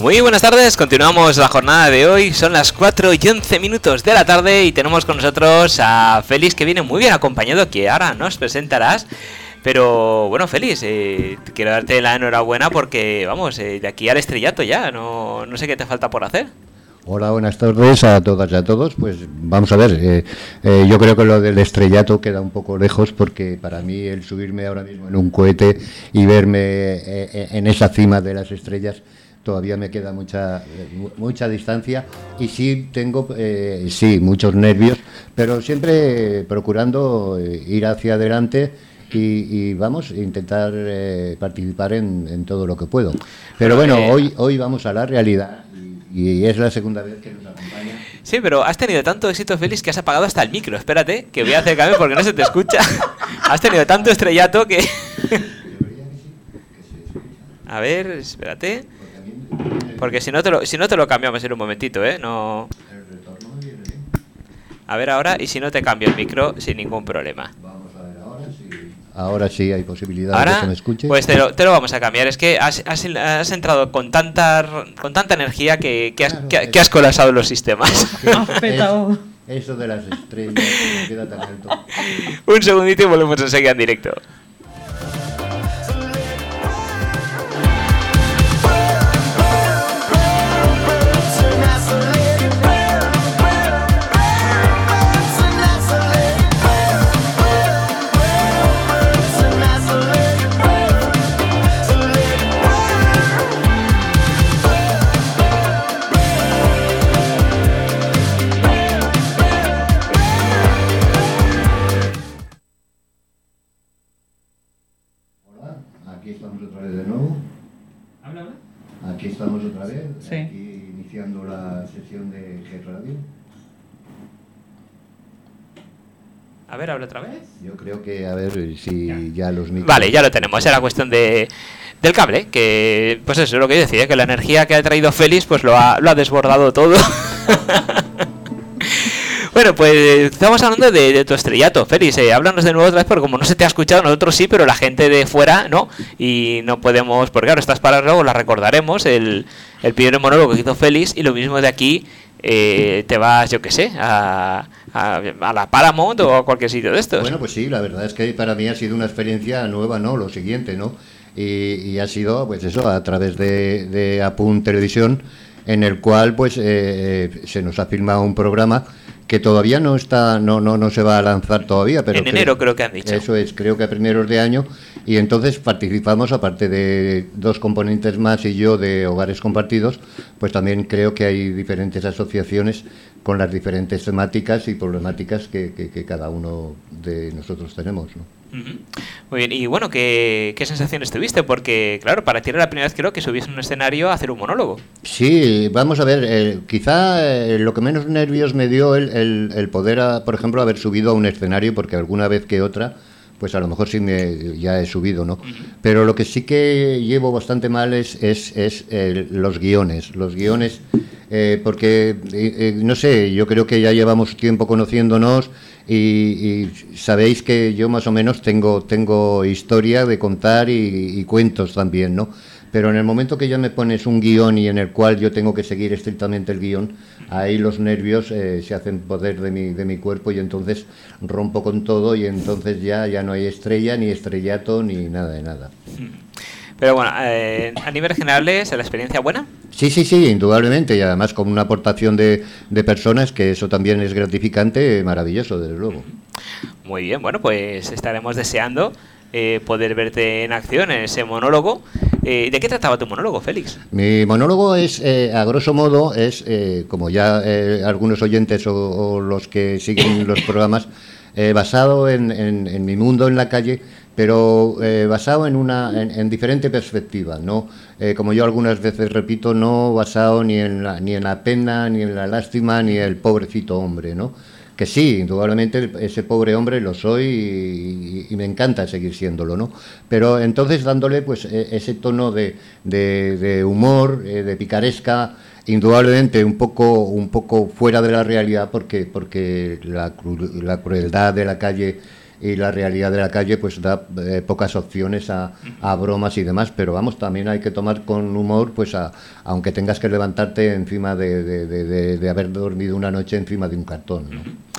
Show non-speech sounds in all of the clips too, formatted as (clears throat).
Muy buenas tardes, continuamos la jornada de hoy, son las 4 y 11 minutos de la tarde y tenemos con nosotros a Félix que viene muy bien acompañado, que ahora nos presentarás. Pero bueno, Félix, eh, quiero darte la enhorabuena porque vamos, eh, de aquí al estrellato ya, no, no sé qué te falta por hacer. Hola, buenas tardes a todas y a todos. Pues vamos a ver, eh, eh, yo creo que lo del estrellato queda un poco lejos porque para mí el subirme ahora mismo en un cohete y verme eh, en esa cima de las estrellas todavía me queda mucha mucha distancia y sí tengo sí muchos nervios, pero siempre procurando ir hacia adelante y, vamos a intentar participar en, en, todo lo que puedo. Pero bueno, hoy hoy vamos a la realidad y es la segunda vez que nos acompaña. Sí, pero has tenido tanto éxito, Félix, que has apagado hasta el micro. Espérate, que voy a acercarme porque no se te escucha. (laughs) has tenido tanto estrellato que... a ver, espérate. Porque si no te lo, si no te lo cambiamos en un momentito, ¿eh? No... A ver ahora, y si no te cambio el micro sin ningún problema. Ahora sí hay posibilidad de que me escuche. Pues te lo, te lo, vamos a cambiar. Es que has, has, has entrado con tanta, con tanta energía que, que, has, claro, que, has, colapsado los sistemas. (laughs) eso de las estrellas queda tan alto. Un segundito y volvemos a seguir en directo. Radio. A ver, habla otra vez. Yo creo que, a ver si ya, ya los micros... Vale, ya lo tenemos. Era cuestión de, del cable, que pues eso es lo que yo decía, que la energía que ha traído Félix pues lo ha, lo ha desbordado todo. (laughs) Bueno, pues estamos hablando de, de tu estrellato, Félix. Eh, háblanos de nuevo otra vez, porque como no se te ha escuchado, nosotros sí, pero la gente de fuera no. Y no podemos, porque claro, estas palabras luego las recordaremos, el, el primer monólogo que hizo Félix, y lo mismo de aquí eh, te vas, yo qué sé, a, a, a, la Paramount o a cualquier sitio de estos. Bueno, pues sí, la verdad es que para mí ha sido una experiencia nueva, ¿no? Lo siguiente, ¿no? Y, ha sido, pues eso, a través de, de Apun Televisión, en el cual, pues, eh, se nos ha filmado un programa que todavía no está no no no se va a lanzar todavía pero en enero creo, creo que han dicho eso es creo que a primeros de año y entonces participamos aparte de dos componentes más y yo de hogares compartidos pues también creo que hay diferentes asociaciones con las diferentes temáticas y problemáticas que, que, que cada uno de nosotros tenemos ¿no? Uh -huh. Muy bien, y bueno, ¿qué, ¿qué, sensaciones tuviste? Porque, claro, para ti era la primera vez creo que subías un escenario a hacer un monólogo. Sí, vamos a ver, eh, quizá eh, lo que menos nervios me dio el, el, el poder, a, por ejemplo, haber subido a un escenario, porque alguna vez que otra, pues a lo mejor sí me, ya he subido, ¿no? Uh -huh. Pero lo que sí que llevo bastante mal es, es, es eh, los guiones, los guiones, porque, no sé, yo creo que ya llevamos tiempo conociéndonos, y, y, sabéis que yo más o menos tengo, tengo historia de contar y, cuentos también, ¿no? Pero en el momento que ya me pones un guion y en el cual yo tengo que seguir estrictamente el guion, ahí los nervios eh, se hacen poder de mi, de mi cuerpo y entonces rompo con todo y entonces ya, ya no hay estrella, ni estrellato, ni nada de nada. Pero bueno, eh, a nivel general, ¿es la experiencia buena? Sí, sí, sí, indudablemente, y además con una aportación de, de personas que eso también es gratificante, maravilloso, desde luego. Muy bien, bueno, pues estaremos deseando eh, poder verte en acción en ese monólogo. Eh, ¿De qué trataba tu monólogo, Félix? Mi monólogo es, eh, a grosso modo, es, eh, como ya eh, algunos oyentes o, o, los que siguen los programas, eh, basado en, en, en mi mundo en la calle, pero eh, basado en una en, en diferente perspectiva, no eh, como yo algunas veces repito, no basado ni en la ni en la pena, ni en la lástima, ni el pobrecito hombre, ¿no? Que sí, indudablemente ese pobre hombre lo soy y, y, y me encanta seguir siéndolo, ¿no? Pero entonces dándole pues ese tono de, de, de humor, eh, de picaresca, indudablemente un poco un poco fuera de la realidad porque porque la, cru la crueldad de la calle y la realidad de la calle pues da eh, pocas opciones a, a, bromas y demás, pero vamos, también hay que tomar con humor, pues aunque tengas que levantarte encima de, de, de, haber dormido una noche encima de un cartón. ¿no?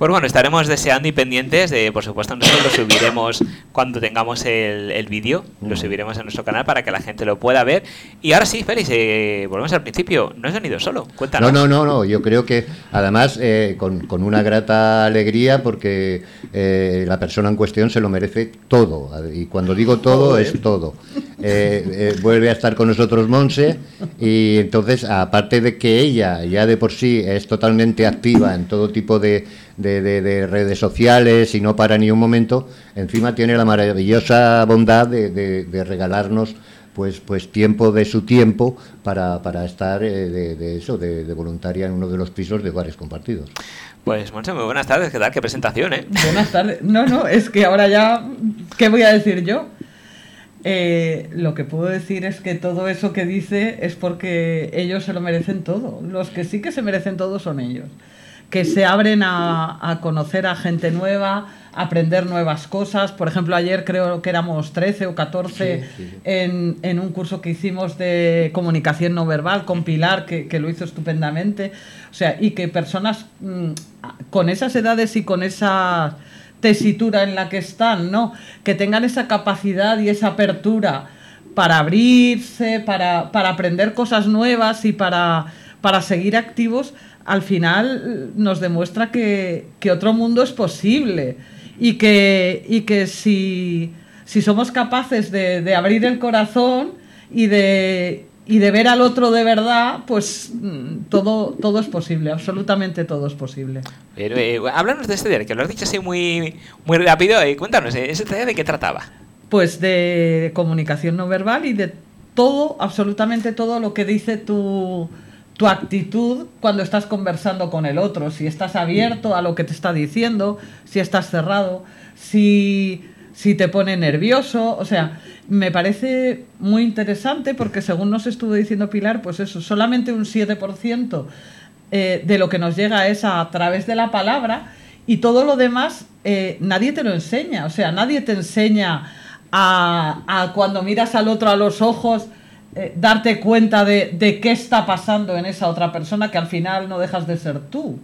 Pues bueno, estaremos deseando y pendientes de, por supuesto, nosotros lo subiremos cuando tengamos el, el vídeo, lo subiremos en nuestro canal para que la gente lo pueda ver. Y ahora sí, Félix, eh, volvemos al principio, no has venido solo, cuéntanos. No, no, no, no. yo creo que además eh, con, con, una grata alegría porque eh, la persona en cuestión se lo merece todo, y cuando digo todo es todo. Eh, vuelve a estar con nosotros Monse y entonces, aparte de que ella ya de por sí es totalmente activa en todo tipo de de, redes sociales y no para ni un momento, encima tiene la maravillosa bondad de, regalarnos pues pues tiempo de su tiempo para, para estar eh, de, eso, de, voluntaria en uno de los pisos de hogares compartidos. Pues Monse, muy buenas tardes, ¿qué tal? Qué presentación, ¿eh? Buenas tardes. No, no, es que ahora ya, ¿qué voy a decir yo? Eh, lo que puedo decir es que todo eso que dice es porque ellos se lo merecen todo. Los que sí que se merecen todo son ellos que se abren a, conocer a gente nueva, a aprender nuevas cosas. Por ejemplo, ayer creo que éramos 13 o 14 En, un curso que hicimos de comunicación no verbal con Pilar, que, lo hizo estupendamente. O sea, y que personas mm, con esas edades y con esa tesitura en la que están, ¿no? Que tengan esa capacidad y esa apertura para abrirse, para, para aprender cosas nuevas y para, para seguir activos al final eh, nos demuestra que, otro mundo es posible y que, y que si, somos capaces de, abrir el corazón y de, y de ver al otro de verdad, pues mm, todo, todo es posible, absolutamente todo es posible. Pero, eh, háblanos de este diario, que lo has dicho así muy, muy rápido, y cuéntanos, eh, ¿ese taller de qué trataba? Pues de comunicación no verbal y de todo, absolutamente todo lo que dice tu tu actitud cuando estás conversando con el otro, si estás abierto a lo que te está diciendo, si estás cerrado, si, si te pone nervioso, o sea, me parece muy interesante porque según nos estuvo diciendo Pilar, pues eso, solamente un 7% eh, de lo que nos llega es a, través de la palabra y todo lo demás eh, nadie te lo enseña, o sea, nadie te enseña a, a cuando miras al otro a los ojos, eh, darte cuenta de, qué está pasando en esa otra persona que al final no dejas de ser tú.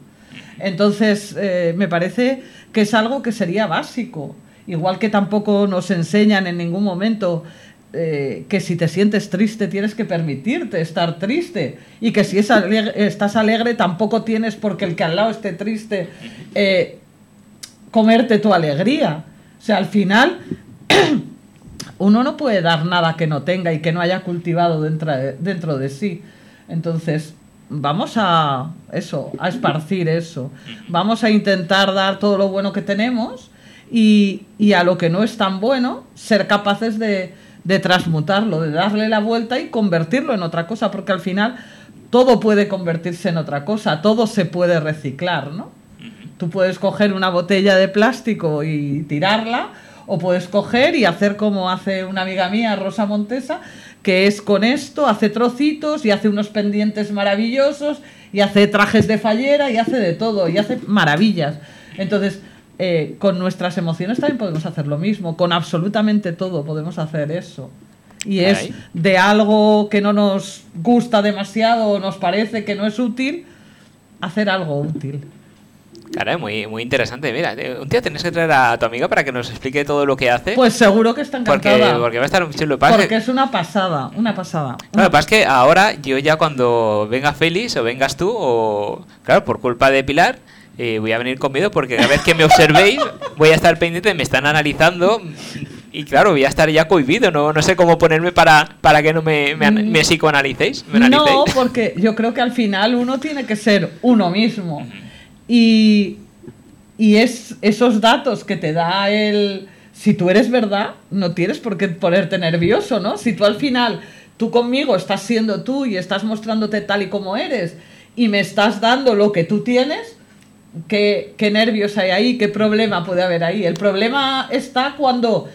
Entonces, eh, me parece que es algo que sería básico. Igual que tampoco nos enseñan en ningún momento eh, que si te sientes triste tienes que permitirte estar triste y que si estás alegre tampoco tienes porque el que al lado esté triste comerte tu alegría. O sea, al final (clears throat) uno no puede dar nada que no tenga y que no haya cultivado dentro de, dentro de sí. Entonces, vamos a eso, a esparcir eso. Vamos a intentar dar todo lo bueno que tenemos y, a lo que no es tan bueno, ser capaces de, de transmutarlo, de darle la vuelta y convertirlo en otra cosa, porque al final todo puede convertirse en otra cosa, todo se puede reciclar, ¿no? Tú puedes coger una botella de plástico y tirarla, o puedes coger y hacer como hace una amiga mía, Rosa Montesa, que es con esto, hace trocitos y hace unos pendientes maravillosos y hace trajes de fallera y hace de todo y hace maravillas. Entonces, eh, con nuestras emociones también podemos hacer lo mismo, con absolutamente todo podemos hacer eso. Y es de algo que no nos gusta demasiado o nos parece que no es útil, hacer algo útil. Claro, muy, muy interesante. Mira, eh, un día tienes que traer a tu amiga para que nos explique todo lo que hace. Pues seguro que está encantada. Porque, va a estar un chulo. Porque es una pasada, una pasada. Lo que pasa es que ahora yo ya cuando venga Félix o vengas tú, o claro, por culpa de Pilar, eh, voy a venir con miedo porque cada vez que me observéis (laughs) voy a estar pendiente, me están analizando y claro, voy a estar ya cohibido, no, no sé cómo ponerme para, para que no me, me, me psicoanalicéis. no, porque yo creo que al final uno tiene que ser uno mismo. Y, es esos datos que te da el... Si tú eres verdad, no tienes por qué ponerte nervioso, ¿no? Si tú al final, tú conmigo estás siendo tú y estás mostrándote tal y como eres y me estás dando lo que tú tienes, ¿qué, qué nervios hay ahí? ¿Qué problema puede haber ahí? El problema está cuando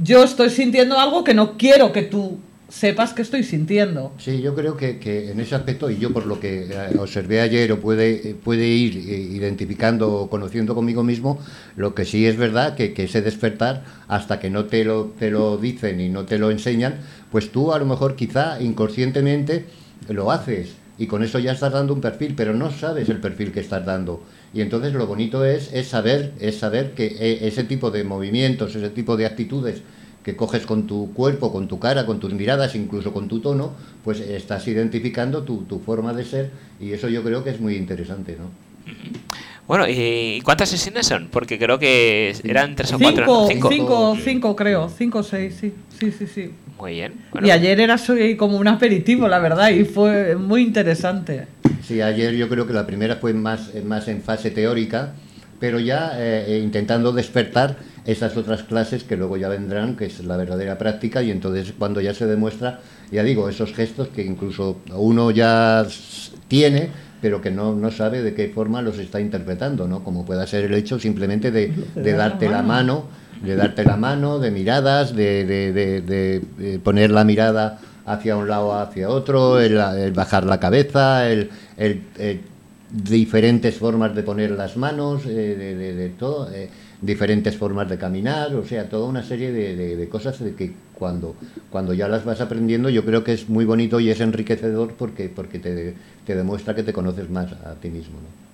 yo estoy sintiendo algo que no quiero que tú sepas qué estoy sintiendo. Sí, yo creo que, que, en ese aspecto, y yo por lo que eh, observé ayer o puede, puede ir eh, identificando o conociendo conmigo mismo, lo que sí es verdad que, que, ese despertar, hasta que no te lo, te lo dicen y no te lo enseñan, pues tú a lo mejor quizá inconscientemente lo haces y con eso ya estás dando un perfil, pero no sabes el perfil que estás dando. Y entonces lo bonito es, es saber, es saber que eh, ese tipo de movimientos, ese tipo de actitudes que coges con tu cuerpo, con tu cara, con tus miradas, incluso con tu tono, pues estás identificando tu, tu forma de ser y eso yo creo que es muy interesante, ¿no? Bueno, ¿y cuántas sesiones son? Porque creo que eran tres o cuatro. Cinco, cinco, cinco, cinco creo, cinco o seis, sí, sí, sí, sí. Muy bien. Bueno. Y ayer era como un aperitivo, la verdad, y fue muy interesante. Sí, ayer yo creo que la primera fue más, más en fase teórica, pero ya eh, intentando despertar esas otras clases que luego ya vendrán, que es la verdadera práctica, y entonces cuando ya se demuestra, ya digo, esos gestos que incluso uno ya tiene, pero que no, no sabe de qué forma los está interpretando, ¿no? Como pueda ser el hecho simplemente de, de darte la mano, de darte la mano, de miradas, de, de, de poner la mirada hacia un lado o hacia otro, el, el bajar la cabeza, el, el, el, diferentes formas de poner las manos, eh, de, todo. Eh, diferentes formas de caminar, o sea, toda una serie de, de, de, cosas que cuando, cuando ya las vas aprendiendo yo creo que es muy bonito y es enriquecedor porque, porque te, te demuestra que te conoces más a ti mismo. ¿no?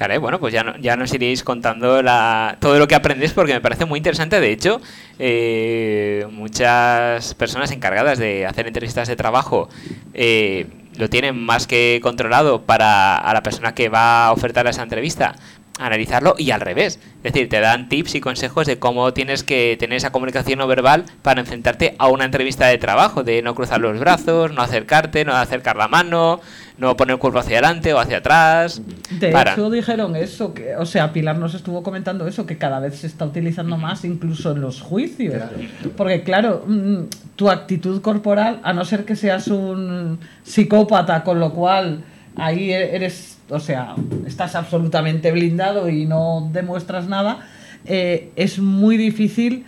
Caray, bueno, pues ya, ya nos iréis contando la, todo lo que aprendéis porque me parece muy interesante. De hecho, eh, muchas personas encargadas de hacer entrevistas de trabajo eh, lo tienen más que controlado para a la persona que va a ofertar esa entrevista analizarlo y al revés. Es decir, te dan tips y consejos de cómo tienes que tener esa comunicación no verbal para enfrentarte a una entrevista de trabajo, de no cruzar los brazos, no acercarte, no acercar la mano, no poner el cuerpo hacia adelante o hacia atrás. De para. hecho dijeron eso, que, o sea, Pilar nos estuvo comentando eso, que cada vez se está utilizando más incluso en los juicios. Claro. Porque claro, mm, tu actitud corporal, a no ser que seas un psicópata, con lo cual ahí eres o sea, estás absolutamente blindado y no demuestras nada, eh, es muy difícil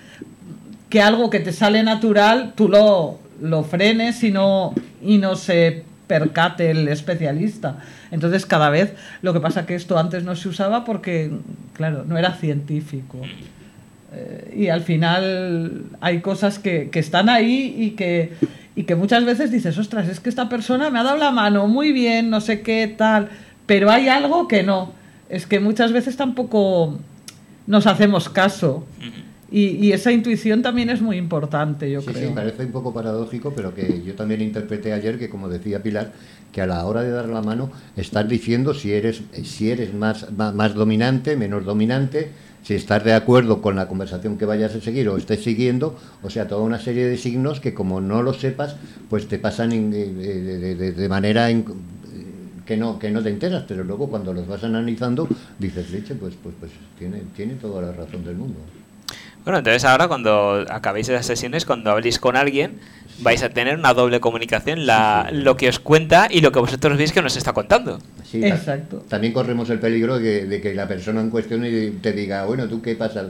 que algo que te sale natural tú lo, lo frenes y no, y no se percate el especialista. Entonces cada vez lo que pasa que esto antes no se usaba porque, claro, no era científico. Eh, y al final hay cosas que, que están ahí y que, y que muchas veces dices, ostras, es que esta persona me ha dado la mano muy bien, no sé qué, tal pero hay algo que no. Es que muchas veces tampoco nos hacemos caso. Y, y, esa intuición también es muy importante, yo sí, creo. Sí, parece un poco paradójico, pero que yo también interpreté ayer que, como decía Pilar, que a la hora de dar la mano estás diciendo si eres, si eres más, más, más dominante, menos dominante, si estás de acuerdo con la conversación que vayas a seguir o estés siguiendo, o sea, toda una serie de signos que como no lo sepas, pues te pasan de, de, manera que no, que no te enteras, pero luego cuando los vas analizando dices, leche, pues, pues, pues tiene, tiene toda la razón del mundo. Bueno, entonces ahora cuando acabéis esas sesiones, cuando habléis con alguien, vais a tener una doble comunicación, la, lo que os cuenta y lo que vosotros veis que nos está contando. Sí, Exacto. También corremos el peligro de, de, que la persona en cuestión te diga, bueno, ¿tú qué pasa?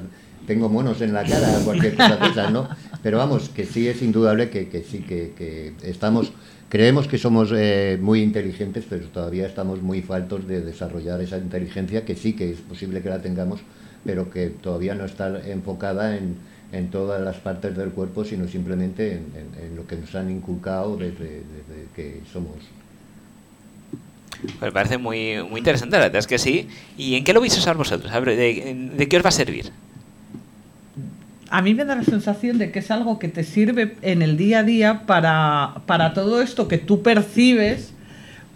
Tengo monos en la cara, cualquier cosa de esas, ¿no? Pero vamos, que sí es indudable que, que sí, que, que estamos Creemos que somos eh, muy inteligentes, pero todavía estamos muy faltos de desarrollar esa inteligencia, que sí que es posible que la tengamos, pero que todavía no está enfocada en, en todas las partes del cuerpo, sino simplemente en, en, en lo que nos han inculcado desde, desde que somos. Pues me parece muy, muy interesante, la verdad es que sí. ¿Y en qué lo vais a usar vosotros? ¿De, de qué os va a servir? a mí me da la sensación de que es algo que te sirve en el día a día para, para todo esto que tú percibes,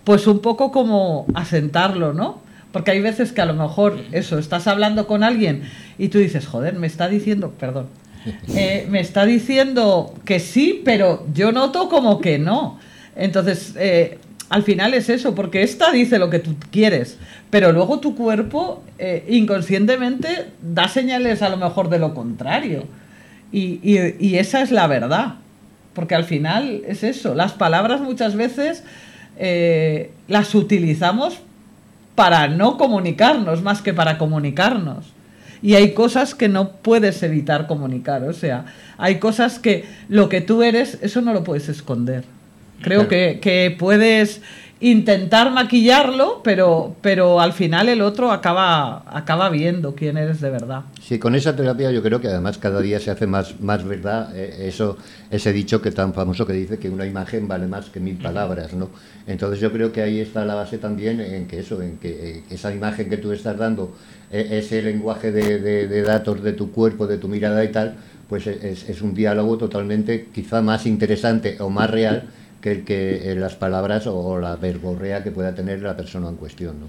pues un poco como asentarlo, ¿no? Porque hay veces que a lo mejor eso, estás hablando con alguien y tú dices, joder, me está diciendo, perdón, (laughs) eh, me está diciendo que sí, pero yo noto como que no. Entonces, eh, al final es eso, porque esta dice lo que tú quieres, pero luego tu cuerpo eh, inconscientemente da señales a lo mejor de lo contrario. Y, y, y, esa es la verdad, porque al final es eso, las palabras muchas veces las utilizamos para no comunicarnos más que para comunicarnos. y hay cosas que no puedes evitar comunicar. O sea, hay cosas que lo que tú eres, eso no lo puedes esconder. Creo que, que puedes intentar maquillarlo, pero, pero al final el otro acaba, acaba viendo quién eres de verdad. Sí, con esa terapia yo creo que además cada día se hace más, más verdad eh, eso, ese dicho que tan famoso que dice que una imagen vale más que mil palabras, ¿no? Entonces yo creo que ahí está la base también en que eso, en que eh, esa imagen que tú estás dando, eh, ese lenguaje de, de, datos de tu cuerpo, de tu mirada y tal, pues es, es un diálogo totalmente quizá más interesante o más real que el que las palabras o la verborrea que pueda tener la persona en cuestión, ¿no?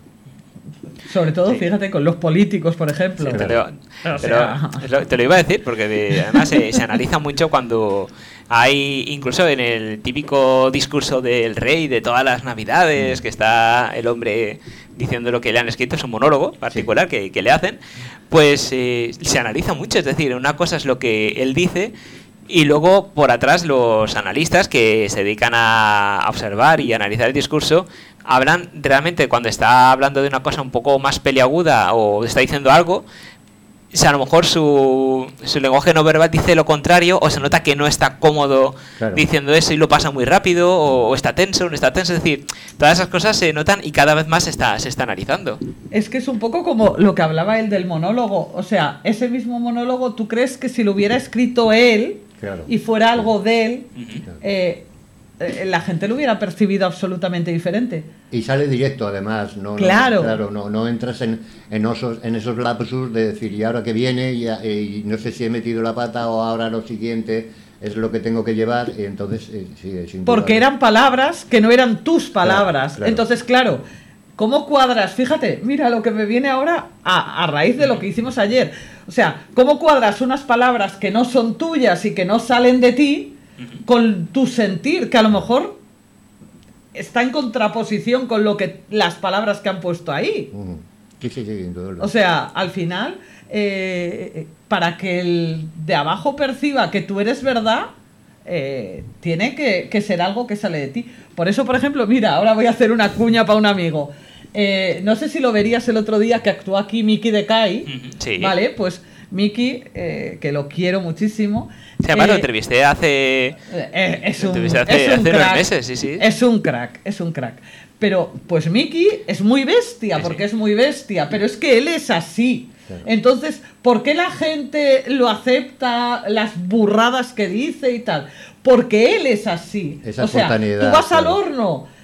Sobre todo, fíjate, con los políticos, por ejemplo. te, lo, iba a decir, porque además se, analiza mucho cuando hay, incluso en el típico discurso del rey de todas las navidades, que está el hombre diciendo lo que le han escrito, es un monólogo particular que, le hacen, pues eh, se analiza mucho. Es decir, una cosa es lo que él dice y luego por atrás los analistas que se dedican a observar y analizar el discurso hablan realmente cuando está hablando de una cosa un poco más peliaguda o está diciendo algo, si a lo mejor su, su, lenguaje no verbal dice lo contrario o se nota que no está cómodo diciendo eso y lo pasa muy rápido o, está tenso o no está tenso. Es decir, todas esas cosas se notan y cada vez más se está, se está analizando. Es que es un poco como lo que hablaba él del monólogo. O sea, ese mismo monólogo, ¿tú crees que si lo hubiera escrito él, y fuera algo de él, eh, eh, la gente lo hubiera percibido absolutamente diferente. Y sale directo, además, no, claro. no, claro, no, no entras en, en, esos, en esos lapsus de decir, y ahora que viene, y, no sé si he metido la pata o ahora lo siguiente es lo que tengo que llevar, y entonces eh, Porque eran palabras que no eran tus palabras. Entonces, claro, ¿Cómo cuadras? Fíjate, mira lo que me viene ahora a, a, raíz de lo que hicimos ayer. O sea, ¿cómo cuadras unas palabras que no son tuyas y que no salen de ti con tu sentir, que a lo mejor está en contraposición con lo que las palabras que han puesto ahí? Sí, sí, sí, o sea, al final, eh, para que el de abajo perciba que tú eres verdad, eh, tiene que, que, ser algo que sale de ti. Por eso, por ejemplo, mira, ahora voy a hacer una cuña para un amigo. Eh, no sé si lo verías el otro día que actuó aquí Miki de Kai. Sí. Vale, pues Miki, eh, que lo quiero muchísimo. Se llama, lo eh, entrevisté hace. es un, crack, meses, sí, sí. Es un crack, es un crack. Pero, pues Miki es muy bestia, porque es muy bestia, pero es que él es así. Entonces, ¿por qué la gente lo acepta, las burradas que dice y tal? Porque él es así. o sea, tú vas al horno